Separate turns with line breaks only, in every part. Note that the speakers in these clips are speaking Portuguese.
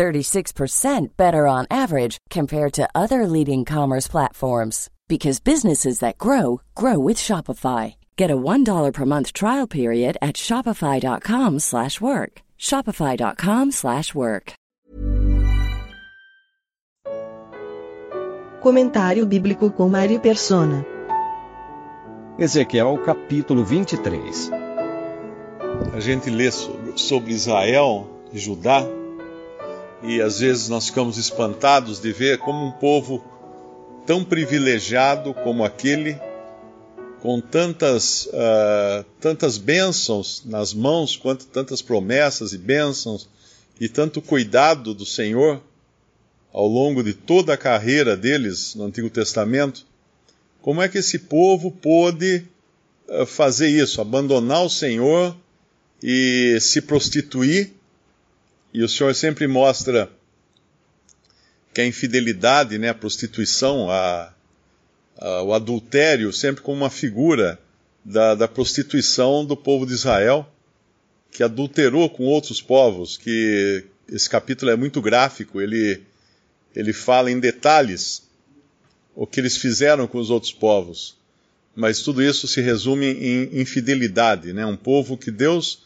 36% better on average compared to other leading commerce platforms because businesses that grow grow with Shopify. Get a $1 per month trial period at shopify.com/work. shopify.com/work.
Comentário bíblico com Mário Persona.
Ezequiel capítulo 23.
A gente lê sobre Israel e Judá e às vezes nós ficamos espantados de ver como um povo tão privilegiado como aquele, com tantas, uh, tantas bênçãos nas mãos, quanto tantas promessas e bênçãos, e tanto cuidado do Senhor ao longo de toda a carreira deles no Antigo Testamento, como é que esse povo pôde uh, fazer isso, abandonar o Senhor e se prostituir? E o Senhor sempre mostra que a infidelidade, né, a prostituição, a, a, o adultério, sempre como uma figura da, da prostituição do povo de Israel, que adulterou com outros povos, que esse capítulo é muito gráfico, ele, ele fala em detalhes o que eles fizeram com os outros povos. Mas tudo isso se resume em infidelidade, né? Um povo que Deus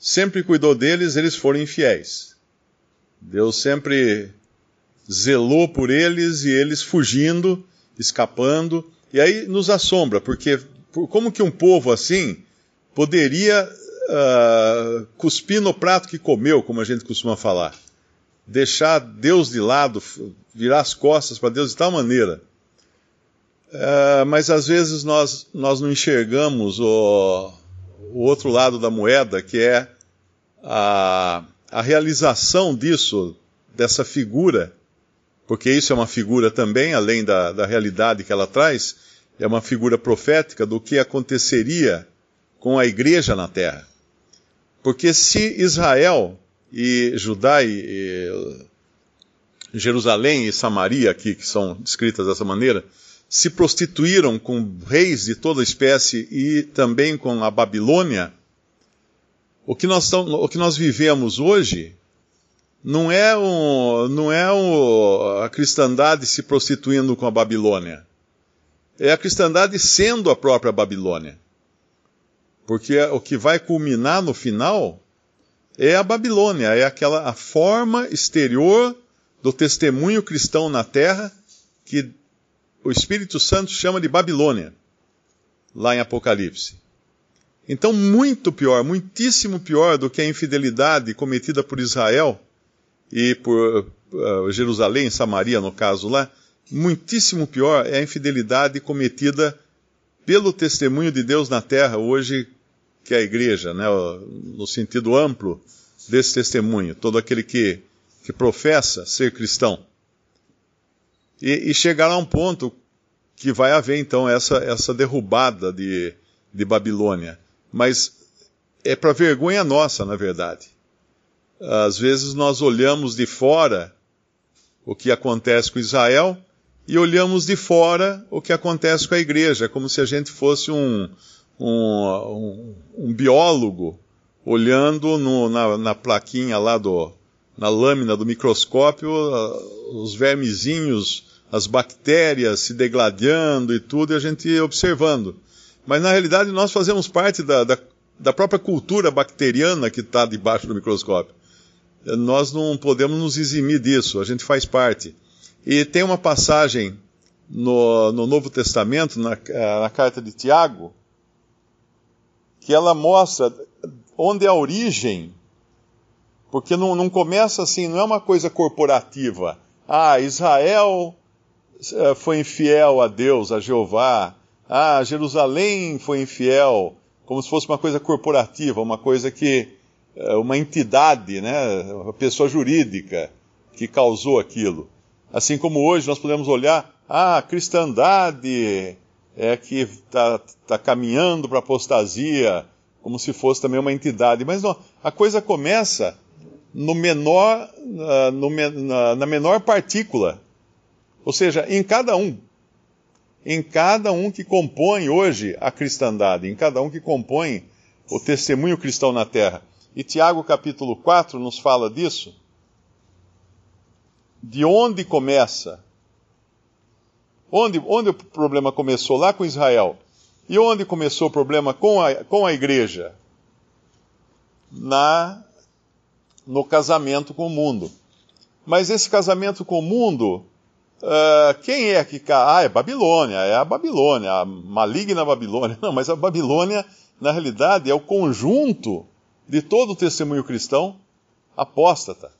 sempre cuidou deles, eles foram infiéis. Deus sempre zelou por eles e eles fugindo, escapando. E aí nos assombra, porque como que um povo assim poderia uh, cuspir no prato que comeu, como a gente costuma falar? Deixar Deus de lado, virar as costas para Deus de tal maneira. Uh, mas às vezes nós, nós não enxergamos o, o outro lado da moeda, que é a, a realização disso, dessa figura porque isso é uma figura também, além da, da realidade que ela traz, é uma figura profética do que aconteceria com a igreja na terra. Porque se Israel e Judá e, e Jerusalém e Samaria, aqui que são descritas dessa maneira, se prostituíram com reis de toda espécie e também com a Babilônia, o que nós, o que nós vivemos hoje não é, um, não é um, a cristandade se prostituindo com a Babilônia. É a cristandade sendo a própria Babilônia. Porque o que vai culminar no final é a Babilônia, é aquela a forma exterior do testemunho cristão na terra que o Espírito Santo chama de Babilônia, lá em Apocalipse. Então, muito pior, muitíssimo pior do que a infidelidade cometida por Israel e por uh, Jerusalém, Samaria, no caso lá, muitíssimo pior é a infidelidade cometida pelo testemunho de Deus na terra hoje, que é a igreja, né, no sentido amplo desse testemunho, todo aquele que, que professa ser cristão. E, e chegar a um ponto que vai haver então essa, essa derrubada de, de Babilônia. Mas é para vergonha nossa, na verdade. Às vezes nós olhamos de fora o que acontece com Israel e olhamos de fora o que acontece com a igreja, como se a gente fosse um, um, um, um biólogo olhando no, na, na, plaquinha lá do, na lâmina do microscópio, os vermezinhos, as bactérias se degladiando e tudo, e a gente observando. Mas na realidade nós fazemos parte da, da, da própria cultura bacteriana que está debaixo do microscópio nós não podemos nos eximir disso, a gente faz parte. E tem uma passagem no, no Novo Testamento, na, na, carta de Tiago, que ela mostra onde é a origem, porque não, não começa assim, não é uma coisa corporativa. Ah, Israel foi infiel a Deus, a Jeová. Ah, Jerusalém foi infiel, como se fosse uma coisa corporativa, uma coisa que é, uma entidade, né, uma pessoa jurídica que causou aquilo. Assim como hoje nós podemos olhar, ah, a cristandade é que está tá caminhando para a apostasia, como se fosse também uma entidade. Mas não, a coisa começa no menor, no, na, na menor partícula. Ou seja, em cada um. Em cada um que compõe hoje a cristandade, em cada um que compõe o testemunho cristão na terra. E Tiago capítulo 4 nos fala disso. De onde começa? Onde, onde o problema começou? Lá com Israel. E onde começou o problema com a, com a igreja? Na, no casamento com o mundo. Mas esse casamento com o mundo, uh, quem é que. Ah, é Babilônia, é a Babilônia, a maligna Babilônia. Não, mas a Babilônia, na realidade, é o conjunto de todo o testemunho cristão apóstata.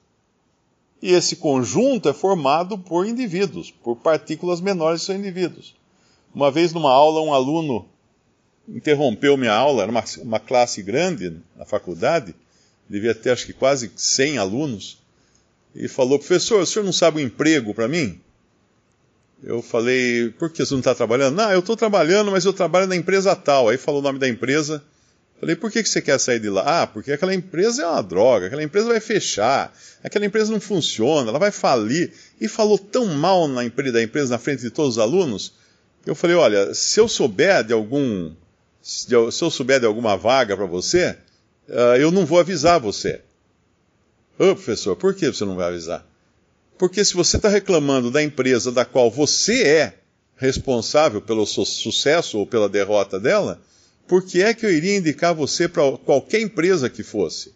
E esse conjunto é formado por indivíduos, por partículas menores que são indivíduos. Uma vez numa aula, um aluno interrompeu minha aula, era uma, uma classe grande na faculdade, devia ter acho que quase 100 alunos, e falou: Professor, o senhor não sabe o um emprego para mim? Eu falei: Por que você não está trabalhando? Não, eu estou trabalhando, mas eu trabalho na empresa tal. Aí falou o nome da empresa. Falei, por que, você quer sair de lá? Ah, porque aquela empresa é uma droga, aquela empresa vai fechar, aquela empresa não funciona, ela vai falir. E falou tão mal na empresa, da empresa na frente de todos os alunos, eu falei, olha, se eu souber de algum. Se eu, souber de alguma vaga para você, uh, eu não vou avisar você. Ô, professor, por que você não vai avisar? Porque se você está reclamando da empresa da qual você é responsável pelo seu sucesso ou pela derrota dela, por que é que eu iria indicar você para qualquer empresa que fosse?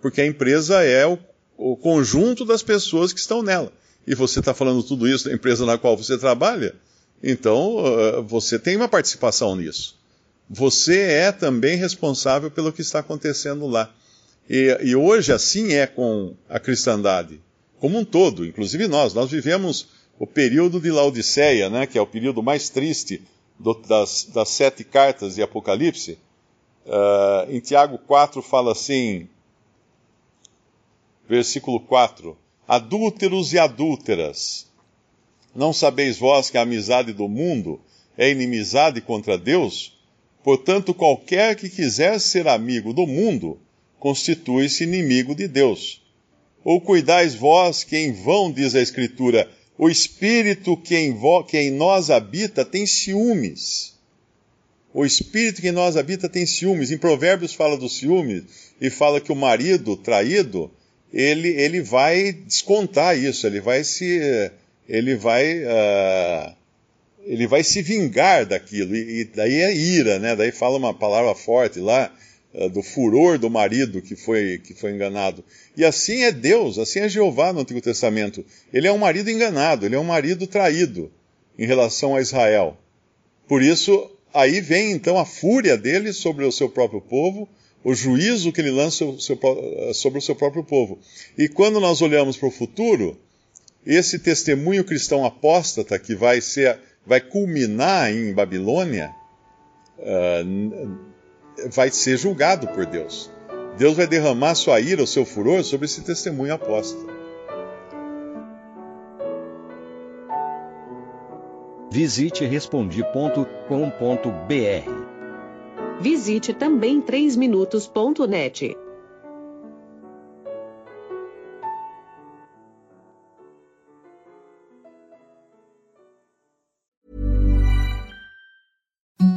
Porque a empresa é o, o conjunto das pessoas que estão nela. E você está falando tudo isso da empresa na qual você trabalha, então uh, você tem uma participação nisso. Você é também responsável pelo que está acontecendo lá. E, e hoje assim é com a cristandade, como um todo, inclusive nós. Nós vivemos o período de Laodiceia, né, que é o período mais triste do, das, das, sete cartas de Apocalipse, uh, em Tiago 4 fala assim, versículo 4: Adúlteros e adúlteras, não sabeis vós que a amizade do mundo é inimizade contra Deus? Portanto, qualquer que quiser ser amigo do mundo, constitui-se inimigo de Deus. Ou cuidais vós que em vão, diz a Escritura, o espírito que em, que em nós habita tem ciúmes. O espírito que em nós habita tem ciúmes. Em Provérbios fala do ciúme e fala que o marido traído, ele, ele vai descontar isso, ele vai se. Ele vai. Uh, ele vai se vingar daquilo. E, e, daí é ira, né? Daí fala uma palavra forte lá do furor do marido que foi, que foi enganado. E assim é Deus, assim é Jeová no Antigo Testamento. Ele é um marido enganado, ele é um marido traído em relação a Israel. Por isso, aí vem então a fúria dele sobre o seu próprio povo, o juízo que ele lança sobre o seu próprio povo. E quando nós olhamos para o futuro, esse testemunho cristão apóstata que vai ser, vai culminar em Babilônia, uh, vai ser julgado por Deus. Deus vai derramar sua ira, o seu furor sobre esse testemunho apóstolo.
Visite respondi.com.br.
Visite também 3minutos.net.